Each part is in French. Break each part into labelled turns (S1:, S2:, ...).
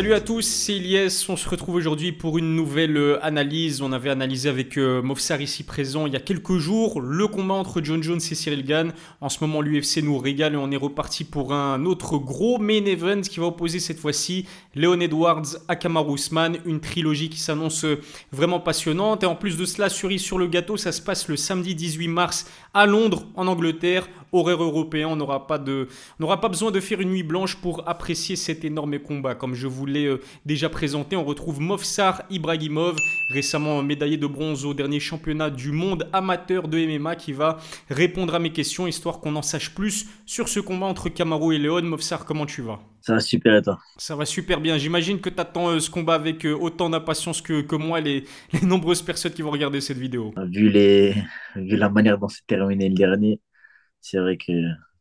S1: Salut à tous, c'est Ilyes. On se retrouve aujourd'hui pour une nouvelle euh, analyse. On avait analysé avec euh, Mofsar ici présent il y a quelques jours le combat entre John Jones et Cyril Gann. En ce moment, l'UFC nous régale et on est reparti pour un autre gros main event qui va opposer cette fois-ci Leon Edwards à Kamaru Usman. Une trilogie qui s'annonce euh, vraiment passionnante. Et en plus de cela, cerise sur le gâteau, ça se passe le samedi 18 mars à Londres, en Angleterre horaire européen. On n'aura pas, besoin de faire une nuit blanche pour apprécier cet énorme combat. Comme je vous l'ai euh, déjà présenté, on retrouve Movsar Ibrahimov, récemment médaillé de bronze au dernier championnat du monde amateur de MMA, qui va répondre à mes questions, histoire qu'on en sache plus sur ce combat entre Kamaru et Léon. Movsar, comment tu vas?
S2: Ça va super et toi
S1: Ça va super bien. J'imagine que tu attends euh, ce combat avec euh, autant d'impatience que, que moi, les, les nombreuses personnes qui vont regarder cette vidéo.
S2: Vu, les, vu la manière dont s'est terminé le dernier, c'est vrai que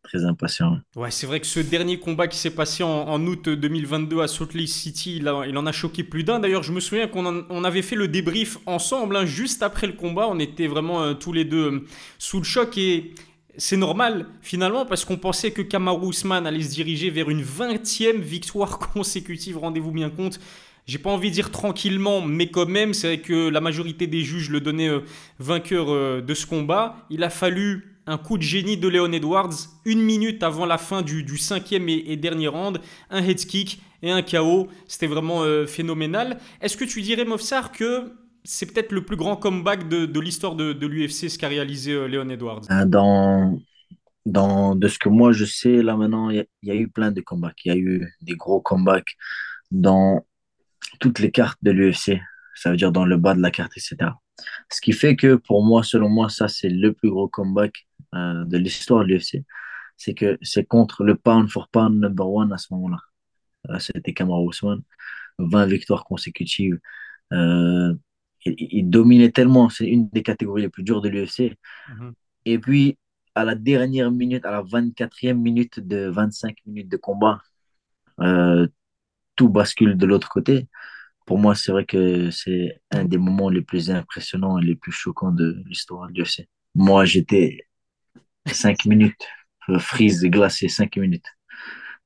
S2: très impatient.
S1: Ouais, c'est vrai que ce dernier combat qui s'est passé en, août 2022 à Salt Lake City, il, il en a choqué plus d'un. D'ailleurs, je me souviens qu'on on avait fait le débrief ensemble, hein, juste après le combat. On était vraiment euh, tous les deux sous le choc et c'est normal finalement parce qu'on pensait que Kamaru Usman allait se diriger vers une 20e victoire consécutive, rendez-vous bien compte. J'ai pas envie de dire tranquillement, mais quand même, c'est vrai que la majorité des juges le donnaient euh, vainqueur de ce combat. Il a fallu un coup de génie de Leon Edwards, une minute avant la fin du, cinquième et, dernier round, un head kick et un KO. C'était vraiment euh, phénoménal. Est-ce que tu dirais, Mofsar, que c'est peut-être le plus grand comeback de, l'histoire de, l'UFC, ce qu'a réalisé euh, Leon Edwards
S2: euh, dans, dans, De ce que moi je sais, là maintenant, il y, a eu plein de comebacks. Il y a eu des gros comebacks dans toutes les cartes de l'UFC. Ça veut dire dans le bas de la carte, etc. Ce qui fait que pour moi, selon moi, ça c'est le plus gros comeback euh, de l'histoire de l'UFC, c'est que c'est contre le pound for pound number one à ce moment-là. Euh, c'était Kamaru Usman, 20 victoires consécutives. Euh, il, dominait tellement, c'est une des catégories les plus dures de l'UFC. Mhm. Et puis, à la dernière minute, à la 24e minute de 25 minutes de combat, tout bascule de l'autre côté. Pour moi, c'est vrai que c'est un des moments les plus impressionnants et les plus choquants de l'histoire de l'UFC. Moi, j'étais 5 minutes. Freeze glacé, 5 minutes.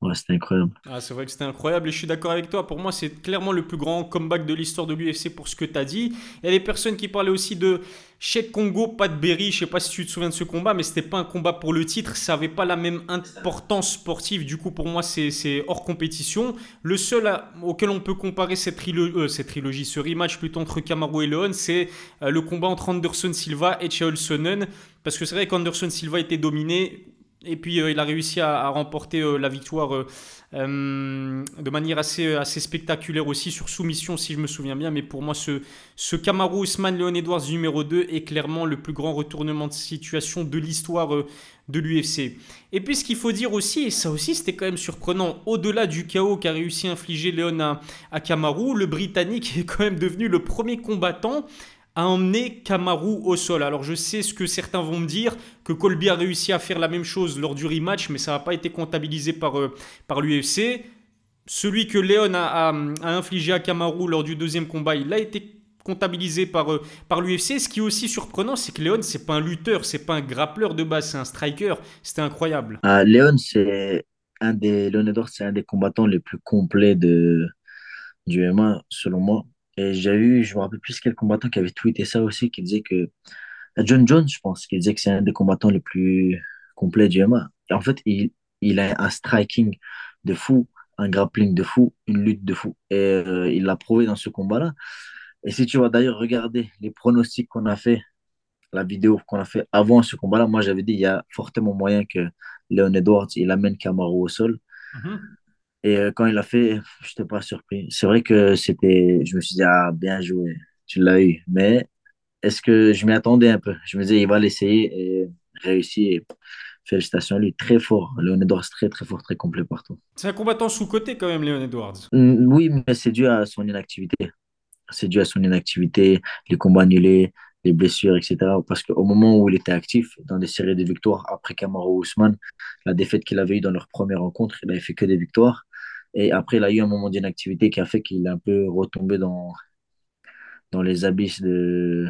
S2: Ouais, c'était incroyable.
S1: Ah, c'est vrai que c'était incroyable et je suis d'accord avec toi. Pour moi, c'est clairement le plus grand comeback de l'histoire de l'UFC pour ce que tu as dit. Il y a des personnes qui parlaient aussi de Cheikh Congo, de Berry. Je sais pas si tu te souviens de ce combat, mais c'était pas un combat pour le titre. Ça avait pas la même importance sportive. Du coup, pour moi, c'est hors compétition. Le seul auquel on peut comparer cette, euh, cette, trilogie, ce rematch plutôt entre Kamaru et Leon, c'est euh, le combat entre Anderson Silva et Chael Sonnen. Parce que c'est vrai qu'Anderson Silva était dominé et puis euh, il a réussi à, remporter euh, la victoire euh, de manière assez, assez spectaculaire aussi sur soumission si je me souviens bien. Mais pour moi ce, Kamaru Usman Leon Edwards numéro 2 est clairement le plus grand retournement de situation de l'histoire de l'UFC. Et puis ce qu'il faut dire aussi, et ça aussi c'était quand même surprenant, au-delà du chaos qu'a réussi à infliger Leon à, à Kamaru, le Britannique est quand même devenu le premier combattant a emmené Kamaru au sol. Alors je sais ce que certains vont me dire, que Colby a réussi à faire la même chose lors du rematch, mais ça n'a pas été comptabilisé par, euh, par l'UFC. Celui que Léon a, infligé à Kamaru lors du deuxième combat, il a été comptabilisé par, euh, par l'UFC. Ce qui est aussi surprenant, c'est que Léon, c'est pas un lutteur, c'est pas un grappleur de base, c'est un striker. C'était incroyable.
S2: Euh, Léon, c'est un des c'est un des combattants les plus complets de, du MMA, selon moi. Et j'ai eu, je me rappelle plus quel combattant qui avait tweeté ça aussi, qui disait que John Jones, je pense, qui disait que c'est un des combattants les plus complets du MMA. Et en fait, il, il a un striking de fou, un grappling de fou, une lutte de fou. Et euh, il l'a prouvé dans ce combat-là. Et si tu vas d'ailleurs regarder les pronostics qu'on a fait, la vidéo qu'on a fait avant ce combat-là, moi j'avais dit il y a fortement moyen que Leon Edwards il amène Camaro au sol. Mm-hmm. Et euh, quand il a fait, je n'étais pas surpris. C'est vrai que c'était, je me suis dit, ah, bien joué, tu l'as eu. Mais est-ce que je m'y attendais un peu? Je me disais, il va l'essayer et réussir. Félicitations à lui, très fort. Léon Edwards, très très fort, très complet partout.
S1: C'est un combattant sous-côté quand même, Léon Edwards.
S2: Mm, oui, mais c'est dû à son inactivité. C'est dû à son inactivité, les combats annulés, les blessures, etc. Parce qu'au moment où il était actif, dans des séries de victoires, après Kamaru Ousmane, la défaite qu'il avait eue dans leur première rencontre, il avait fait que des victoires. Et après, il a eu un moment d'inactivité qui a fait qu'il est un peu retombé dans, dans les abysses de,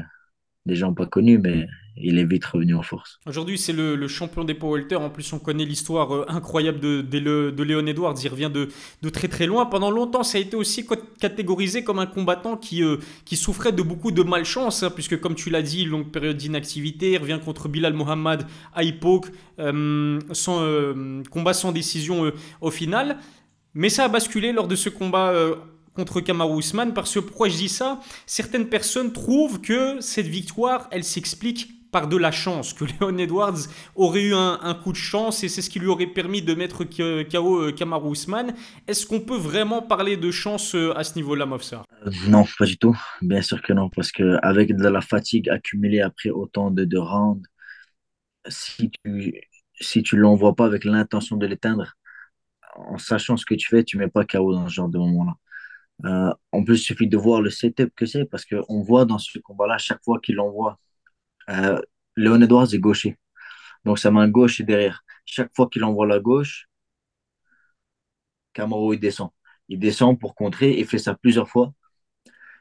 S2: des gens pas connus, mais il est vite revenu en force.
S1: Aujourd'hui, c'est le, champion des power En plus, on connaît l'histoire euh, incroyable de, de, Léon Edwards. Il revient de, de, très très loin. Pendant longtemps, ça a été aussi catégorisé comme un combattant qui, euh, qui souffrait de beaucoup de malchance, hein, puisque comme tu l'as dit, longue période d'inactivité, il revient contre Bilal Mohamed à Hippoque, euh, combat sans décision au final. Mais ça a basculé lors de ce combat contre Kamaru Usman parce que pourquoi je dis ça? Certaines personnes trouvent que cette victoire, elle s'explique par de la chance, que Leon Edwards aurait eu un, coup de chance et c'est ce qui lui aurait permis de mettre KO euh, Kamaru Usman. Est-ce qu'on peut vraiment parler de chance euh, à ce niveau-là, Mofsa?
S2: Euh, Non, pas du tout. Bien sûr que non, parce qu'avec de la fatigue accumulée après autant de, de rounds, si tu si tu l'envoies pas avec l'intention de l'éteindre, en sachant ce que tu fais, tu mets pas KO dans ce genre de moment-là. Euh, en plus, il suffit de voir le setup que c'est parce qu'on voit dans ce combat-là, chaque fois qu'il envoie, euh, Léon Edwards est gaucher. Donc sa main gauche est derrière. Chaque fois qu'il envoie la gauche, Camaro il descend. Il descend pour contrer, il fait ça plusieurs fois.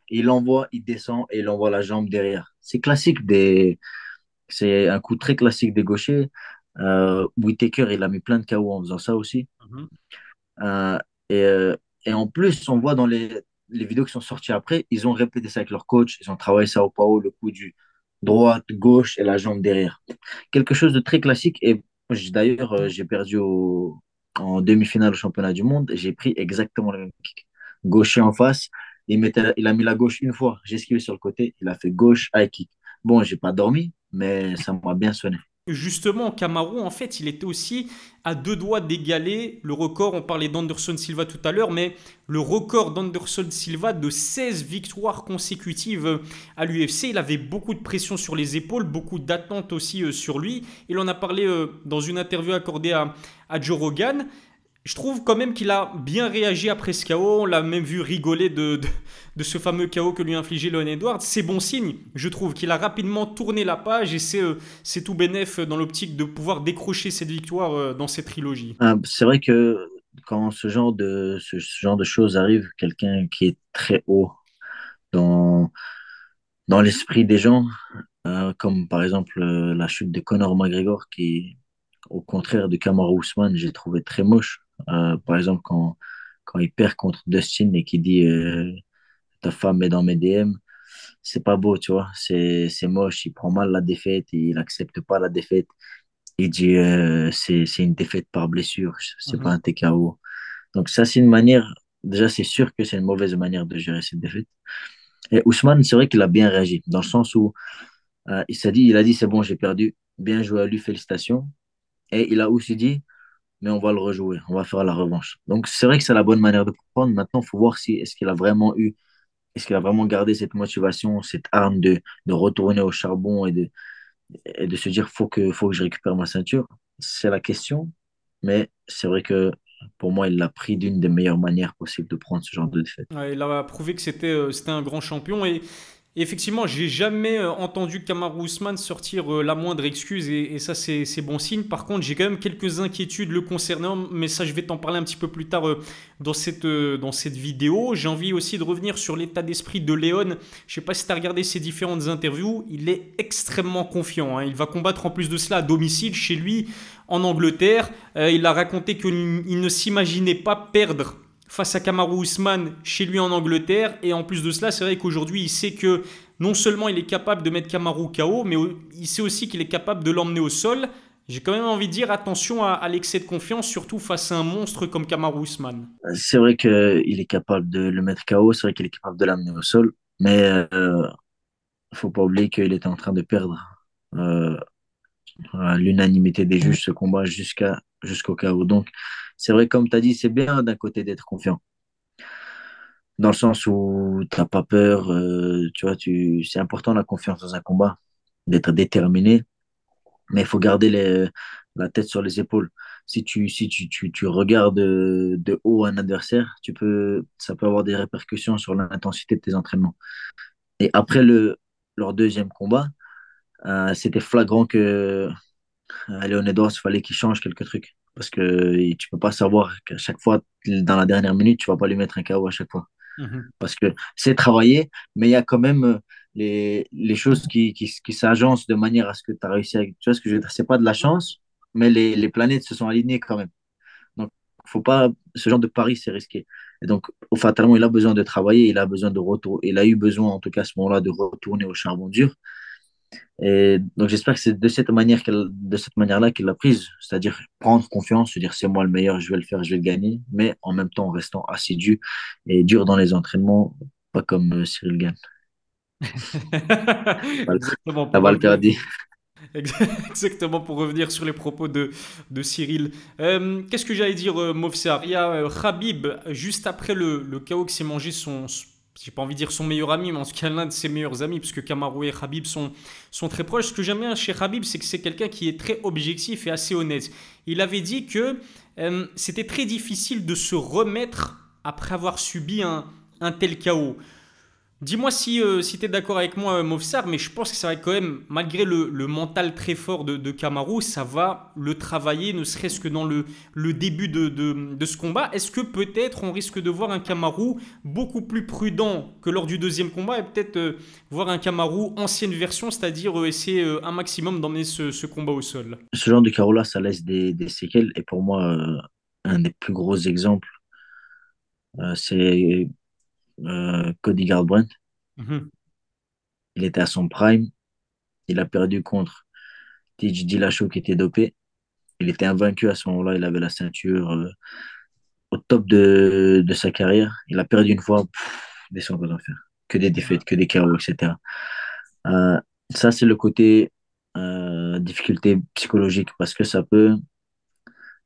S2: Il envoie, il descend et il envoie la jambe derrière. C'est classique des. C'est un coup très classique des gauchers. Euh, Whitaker, il a mis plein de KO en faisant ça aussi. Mhm. Euh, et euh, et en plus, on voit dans les, les vidéos qui sont sorties après, ils ont répété ça avec leur coach, ils ont travaillé ça au Pao, le coup du droite, gauche et la jambe derrière. Quelque chose de très classique. Et d'ailleurs, euh, j'ai perdu en demi-finale au championnat du monde, j'ai pris exactement le même kick. Gaucher en face, il, mettait, il a mis la gauche une fois, j'ai esquivé sur le côté, il a fait gauche, high kick. Bon, j'ai pas dormi, mais ça m'a bien sonné.
S1: Justement, Camaro, en fait, il était aussi à deux doigts d'égaler le record. On parlait d'Anderson Silva tout à l'heure, mais le record d'Anderson Silva de 16 victoires consécutives à l'UFC. Il avait beaucoup de pression sur les épaules, beaucoup d'attentes aussi euh, sur lui. Il en a parlé euh, dans une interview accordée à, à Joe Rogan. Je trouve quand même qu'il a bien réagi après ce KO. On l'a même vu rigoler de, de, ce fameux KO que lui a infligé Leon Edwards. C'est bon signe, je trouve, qu'il a rapidement tourné la page et c'est euh, tout bénéf dans l'optique de pouvoir décrocher cette victoire euh, dans cette trilogie.
S2: Ah, c'est vrai que quand ce genre de, ce, genre de choses arrive, quelqu'un qui est très haut dans, dans l'esprit des gens, euh, comme par exemple la chute de Conor McGregor, qui, au contraire de Kamaru Usman, j'ai trouvé très moche. Euh, par exemple, quand, quand il perd contre Dustin et qu'il dit euh, ta femme est dans mes DM, c'est pas beau, tu vois. C'est moche. Il prend mal la défaite, il accepte pas la défaite. Il dit euh, c'est une défaite par blessure, c'est pas mhm. un TKO. Donc, ça, c'est une manière. Déjà, c'est sûr que c'est une mauvaise manière de gérer cette défaite. Et Ousmane, c'est vrai qu'il a bien réagi, dans le sens où il s'est dit, il a dit c'est bon, j'ai perdu, bien joué à lui, félicitations. Et il a aussi dit mais on va le rejouer, on va faire la revanche. Donc c'est vrai que c'est la bonne manière de prendre. Maintenant, il faut voir si est-ce qu'il a vraiment eu, est-ce qu'il a vraiment gardé cette motivation, cette arme de, de retourner au charbon et de, et de se dire faut que, faut que je récupère ma ceinture? C'est la question, mais c'est vrai que pour moi, il l'a pris d'une des meilleures manières possibles de prendre ce genre de défaite.
S1: il a prouvé que c'était euh, un grand champion effectivement, j'ai jamais euh, entendu Kamaru Usman sortir euh, la moindre excuse et, ça c'est bon signe. Par contre, j'ai quand même quelques inquiétudes le concernant, mais ça je vais t'en parler un petit peu plus tard euh, dans cette, dans cette vidéo. J'ai envie aussi de revenir sur l'état d'esprit de Léon. Je sais pas si tu as regardé ses différentes interviews, il est extrêmement confiant. Hein. Il va combattre en plus de cela à domicile chez lui en Angleterre. il a raconté qu'il ne s'imaginait pas perdre face à Kamaru Usman chez lui en Angleterre. Et en plus de cela, c'est vrai qu'aujourd'hui, il sait que non seulement il est capable de mettre Kamaru KO, mais il sait aussi qu'il est capable de l'emmener au sol. J'ai quand même envie de dire attention à, l'excès de confiance, surtout face à un monstre comme Kamaru Usman.
S2: C'est vrai qu'il est capable de le mettre KO, c'est vrai qu'il est capable de l'amener au sol, mais il euh, ne faut pas oublier qu'il était en train de perdre euh, l'unanimité des juges ce combat jusqu'à jusqu'au KO. Donc, c'est vrai, comme tu as dit, c'est bien d'un côté d'être confiant. Dans le sens où tu n'as pas peur, euh, tu vois, tu... c'est important la confiance dans un combat, d'être déterminé, mais il faut garder la tête sur les épaules. Si tu, si tu, regardes de, haut un adversaire, tu peux, ça peut avoir des répercussions sur l'intensité de tes entraînements. Et après le, leur deuxième combat, euh, c'était flagrant que euh, Léon fallait qu'il change quelques trucs. Parce que tu peux pas savoir qu'à chaque fois, dans la dernière minute, tu vas pas lui mettre un KO à chaque fois. Mhm. Parce que c'est travaillé, mais il y a quand même, les, les choses qui, qui, qui s'agencent de manière à ce que tu as réussi à... Tu vois ce que je veux dire? C'est pas de la chance, mais les, les planètes se sont alignées quand même. Donc, faut pas... Ce genre de pari, c'est risqué. Et donc, fatalement, il a besoin de travailler, il a besoin de retour. Il a eu besoin, en tout cas à ce moment-là, de retourner au charbon dur. Et donc, j'espère que c'est de cette manière qu'elle, de cette manière-là qu'il l'a prise, c'est-à-dire prendre confiance, se dire c'est moi le meilleur, je vais le faire, je vais le gagner, mais en même temps en restant assidu et dur dans les entraînements, pas comme euh, Cyril Gann.
S1: Exactement. Exactement pour revenir sur les propos de, de Cyril. Euh, qu'est-ce que j'allais dire, euh, Mofsar? Il y a euh, Khabib, juste après le, le KO qui s'est mangé son- j'ai pas envie de dire son meilleur ami, mais en tout cas l'un de ses meilleurs amis, puisque Kamaru et Khabib sont, sont très proches. Ce que j'aime bien chez Khabib, c'est que c'est quelqu'un qui est très objectif et assez honnête. Il avait dit que euh, c'était très difficile de se remettre après avoir subi un, tel KO. Dis-moi si, euh, tu es d'accord avec moi, euh, Mofsar, mais je pense que ça va quand même, malgré le, mental très fort de, de Kamaru, ça va le travailler, ne serait-ce que dans le, début de, ce combat. Est-ce que peut-être on risque de voir un Kamaru beaucoup plus prudent que lors du deuxième combat et peut-être euh, voir un Kamaru ancienne version, c'est-à-dire essayer un maximum d'emmener ce, combat au sol?
S2: Ce genre de carreau-là, ça laisse des, des séquelles. Et pour moi, un des plus gros exemples, c'est euh, Cody Garbrandt.
S1: Mhm,
S2: Il était à son prime. Il a perdu contre TJ Dillashaw qui était dopé. Il était invaincu à ce moment-là. Il avait la ceinture euh, au top de, de sa carrière. Il a perdu une fois. Pff, descend aux enfers. Que des défaites, que des KO, etc. Euh, ça, c'est le côté difficulté psychologique parce que ça peut,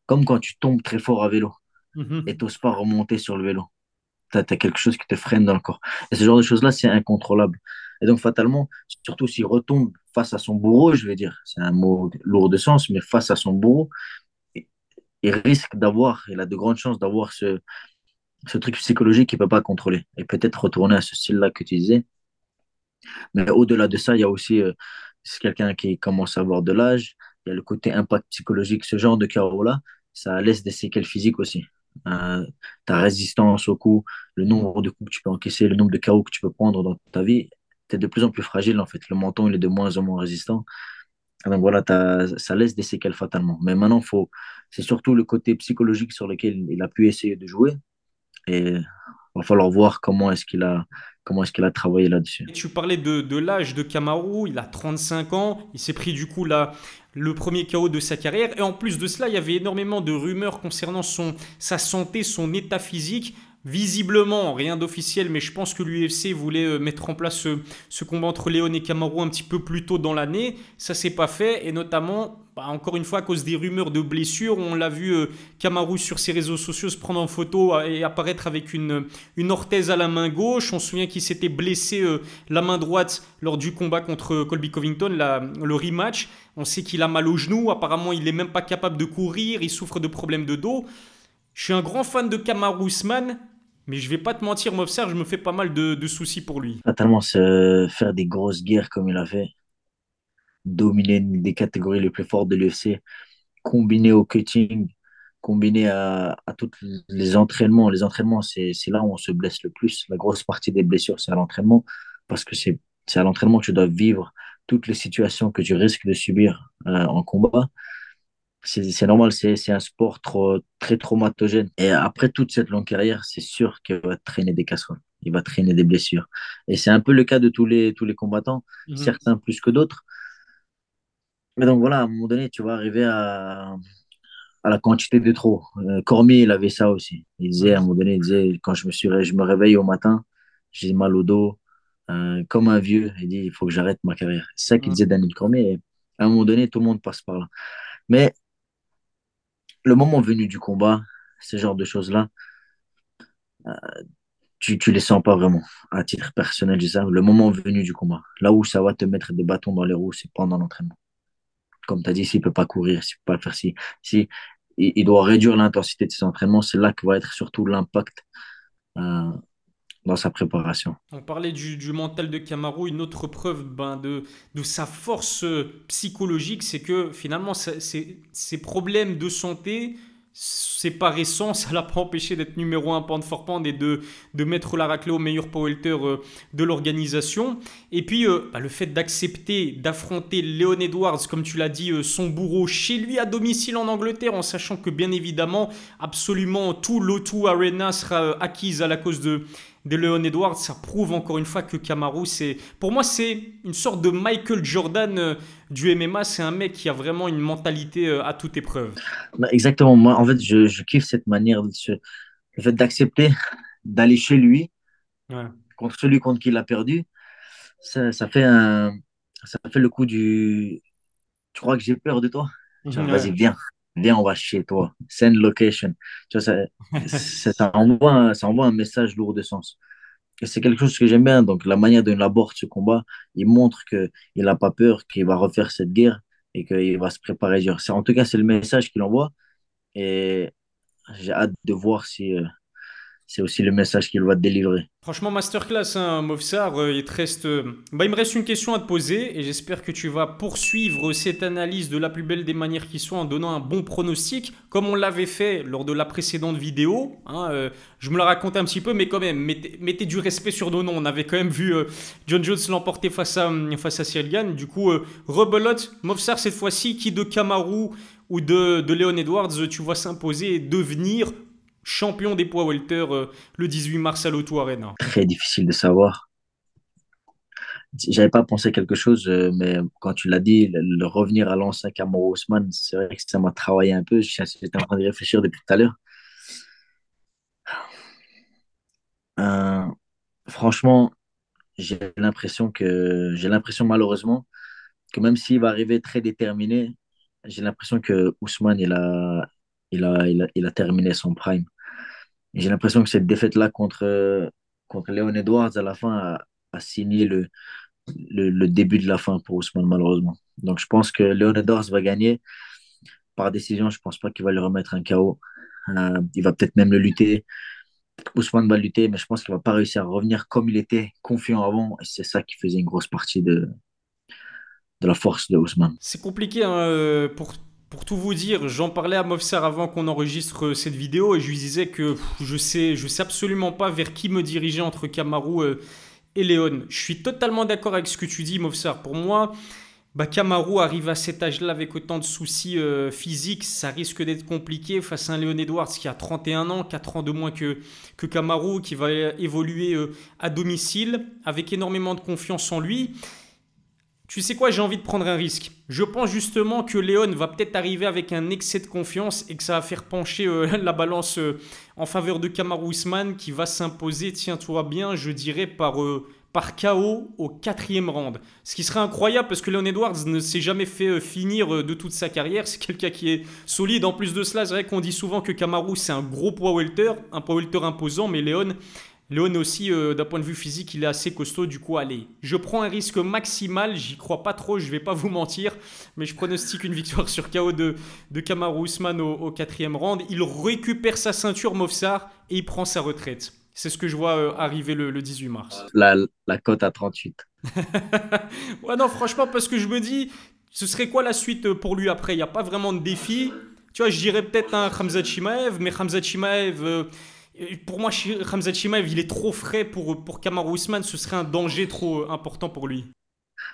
S2: comme quand tu tombes très fort à vélo et
S1: mhm.
S2: t'oses pas remonter sur le vélo. Tu as, quelque chose qui te freine dans le corps. Et ce genre de choses-là, c'est incontrôlable. Et donc, fatalement, surtout s'il retombe face à son bourreau, je vais dire, c'est un mot lourd de sens, mais face à son bourreau, il risque d'avoir, il a de grandes chances d'avoir ce, ce truc psychologique qu'il ne peut pas contrôler. Et peut-être retourner à ce style-là que tu disais. Mais au-delà de ça, il y a aussi, euh, quelqu'un qui commence à avoir de l'âge, il y a le côté impact psychologique. Ce genre de carreau-là, ça laisse des séquelles physiques aussi. Euh, ta résistance au coup, le nombre de coups que tu peux encaisser, le nombre de KO que tu peux prendre dans ta vie, tu es de plus en plus fragile en fait. Le menton, il est de moins en moins résistant. Donc voilà, t'as- ça laisse des séquelles fatalement. Mais maintenant, faut, c'est surtout le côté psychologique sur lequel il a pu essayer de jouer. Et il va falloir voir comment est-ce qu'il a, comment est-ce qu'il a travaillé là-dessus.
S1: Tu parlais de, de l'âge de Kamaru, il a 35 ans, il s'est pris du coup là, le premier KO de sa carrière. Et en plus de cela, il y avait énormément de rumeurs concernant son, sa santé, son état physique. Visiblement, rien d'officiel, mais je pense que l'UFC voulait euh, mettre en place ce, ce combat entre Léon et Kamaru un petit peu plus tôt dans l'année. Ça s'est pas fait, et notamment, bah, encore une fois, à cause des rumeurs de blessures, on l'a vu euh, sur ses réseaux sociaux se prendre en photo euh, et apparaître avec une, orthèse à la main gauche. On se souvient qu'il s'était blessé euh, la main droite lors du combat contre Colby Covington, le rematch. On sait qu'il a mal au genou, apparemment il n'est même pas capable de courir, il souffre de problèmes de dos. Je suis un grand fan de Kamaru Usman, mais je vais pas te mentir, Mofsar, je me fais pas mal de, soucis pour lui.
S2: Fatalement, se faire des grosses guerres comme il a fait, dominer des catégories les plus fortes de l'UFC, combiné au cutting, combiné à, à tous les entraînements. Les entraînements, c'est, là où on se blesse le plus. La grosse partie des blessures, c'est à l'entraînement, parce que c'est, c'est à l'entraînement que tu dois vivre toutes les situations que tu risques de subir euh, en combat. C'est, normal, c'est, un sport trop, très traumatogène. Et après toute cette longue carrière, c'est sûr qu'il va traîner des casseroles. Il va traîner des blessures. Et c'est un peu le cas de tous les, tous les combattants,
S1: Mhm.
S2: certains plus que d'autres. Mais donc voilà, à un moment donné, tu vas arriver à, à la quantité de trop. Euh, Cormier, il avait ça aussi. Il disait, à un moment donné, il disait, quand je me suis, je me réveille au matin, j'ai mal au dos, euh, comme un vieux. Il dit, il faut que j'arrête ma carrière. C'est ça qu'il disait
S1: Mhm.
S2: Daniel Cormier. Et à un moment donné, tout le monde passe par là. Mais le moment venu du combat, ce genre de choses-là, tu, tu les sens pas vraiment. À titre personnel, je ça. Le moment venu du combat, là où ça va te mettre des bâtons dans les roues, c'est pendant l'entraînement. Comme tu as dit, s'il peut pas courir, s'il peut pas faire ci, si il doit réduire l'intensité de ses entraînements, c'est là que va être surtout l'impact euh, dans sa préparation.
S1: On parlait du, mental de Kamaru, une autre preuve ben, de, de sa force psychologique, c'est que finalement, ses problèmes de santé, c'est pas récent, ça l'a pas empêché d'être numéro 1 pound for et de, mettre la raclée au meilleur powerlifter euh, de l'organisation. Et puis euh, bah, le fait d'accepter d'affronter Leon Edwards, comme tu l'as dit, euh, son bourreau chez lui à domicile en Angleterre, en sachant que bien évidemment, absolument tout l'O2 Arena sera acquise à la cause de, de Leon Edwards, ça prouve encore une fois que Kamaru, c'est, pour moi, c'est une sorte de Michael Jordan euh, du MMA. C'est un mec qui a vraiment une mentalité euh, à toute épreuve.
S2: Bah, exactement. Moi, en fait, je, kiffe cette manière, de le fait d'accepter d'aller chez lui contre celui contre qui il a perdu. Ça, fait un, ça fait le coup du. Tu crois que j'ai peur de toi? Vas-y, viens viens, on va chez toi, send location. Tu vois, ça, ça, envoie, ça envoie un message lourd de sens. Et c'est quelque chose que j'aime bien. Donc, la manière dont il aborde ce combat, il montre qu'il n'a pas peur, qu'il va refaire cette guerre et qu'il va se préparer. En tout cas, c'est le message qu'il envoie. Et j'ai hâte de voir si, euh, c'est aussi le message qu'il va te délivrer.
S1: Franchement, masterclass, hein, Movsar. Euh, il, te reste, euh, bah, il me reste une question à te poser et j'espère que tu vas poursuivre cette analyse de la plus belle des manières qui soit en donnant un bon pronostic, comme on l'avait fait lors de la précédente vidéo. Hein, euh, je me la raconte un petit peu, mais quand même, mettez, du respect sur nos noms. On avait quand même vu John Jones l'emporter face à, face à Cyril. Du coup, rebelote, Movsar cette fois-ci, qui de Kamaru ou de, de Leon Edwards tu vois s'imposer et devenir champion des poids welter euh, le 18 mars à l'Auto Arena
S2: Très difficile de savoir. J'avais pas pensé quelque chose, euh, mais quand tu l'as dit, le, revenir à l'ancien Kamoro Ousmane, c'est vrai que ça m'a travaillé un peu. J'étais en train de réfléchir depuis tout à l'heure. Euh, franchement, j'ai l'impression que j'ai l'impression malheureusement que même s'il va arriver très déterminé, j'ai l'impression que Ousmane il a, il a terminé son prime j'ai l'impression que cette défaite-là contre, contre Léon Edwards à la fin a, a signé le, le, début de la fin pour Ousmane, malheureusement. Donc je pense que Léon Edwards va gagner par décision. Je ne pense pas qu'il va lui remettre un KO. Euh, il va peut-être même le lutter. Ousmane va lutter, mais je pense qu'il ne va pas réussir à revenir comme il était confiant avant. Et c'est ça qui faisait une grosse partie de, de la force de Ousmane.
S1: C'est compliqué hein, euh, pour pour tout vous dire, j'en parlais à Mofser avant qu'on enregistre euh, cette vidéo et je lui disais que je sais, sais absolument pas vers qui me diriger entre Kamaru euh, et Léon. Je suis totalement d'accord avec ce que tu dis, Mofser. Pour moi, bah, arrive à cet âge-là avec autant de soucis euh, physiques, ça risque d'être compliqué face à un Léon Edwards qui a 31 ans, 4 ans de moins que, que Kamaru, qui va évoluer à domicile avec énormément de confiance en lui. Tu sais quoi, j'ai envie de prendre un risque. Je pense justement que Léon va peut-être arriver avec un excès de confiance et que ça va faire pencher euh, la balance euh, en faveur de Kamaru Usman qui va s'imposer, tiens-toi bien, je dirais par, euh, par KO au quatrième round. Ce qui serait incroyable parce que Léon Edwards ne s'est jamais fait finir de toute sa carrière. C'est quelqu'un qui est solide. En plus de cela, c'est vrai qu'on dit souvent que Kamaru c'est un gros poids welter, un poids welter imposant, mais Léon Léon aussi, euh, d'un point de vue physique, il est assez costaud. Du coup, allez, je prends un risque maximal. J'y crois pas trop, je vais pas vous mentir. Mais je pronostique une victoire sur KO de, de Kamaru Usman au, quatrième round. Il récupère sa ceinture Mofsar et il prend sa retraite. C'est ce que je vois euh, arriver le, 18 mars.
S2: La, la cote à 38.
S1: ouais, non, franchement, parce que je me dis, ce serait quoi la suite euh, pour lui après? Il n'y a pas vraiment de défi. Tu vois, je dirais peut-être un Khamzat Chimaev, mais Khamzat Chimaev pour moi, Ramzat Chimaev, il est trop frais pour, pour Kamaru Usman. Ce serait un danger trop important pour lui.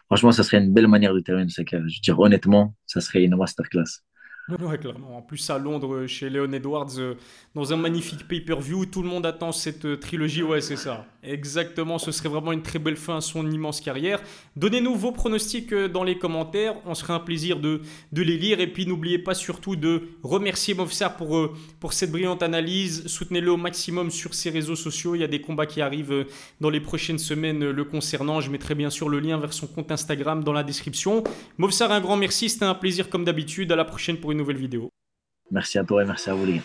S2: Franchement, ça serait une belle manière de terminer ce cas. Je veux dire, honnêtement, ça serait une masterclass.
S1: Ouais, clairement. En plus, à Londres, chez Leon Edwards, euh, dans un magnifique pay-per-view, tout le monde attend cette euh, trilogie. Ouais, c'est ça. Exactement. Ce serait vraiment une très belle fin à son immense carrière. Donnez-nous vos pronostics euh, dans les commentaires. On serait un plaisir de, de les lire. Et puis, n'oubliez pas surtout de remercier Mofsar pour, pour cette brillante analyse. Soutenez-le au maximum sur ses réseaux sociaux. Il y a des combats qui arrivent dans les prochaines semaines le concernant. Je mettrai bien sûr le lien vers son compte Instagram dans la description. Mofsar, un grand merci. C'était un plaisir comme d'habitude. À la prochaine pour nouvelle vidéo.
S2: Merci à toi et merci à vous les.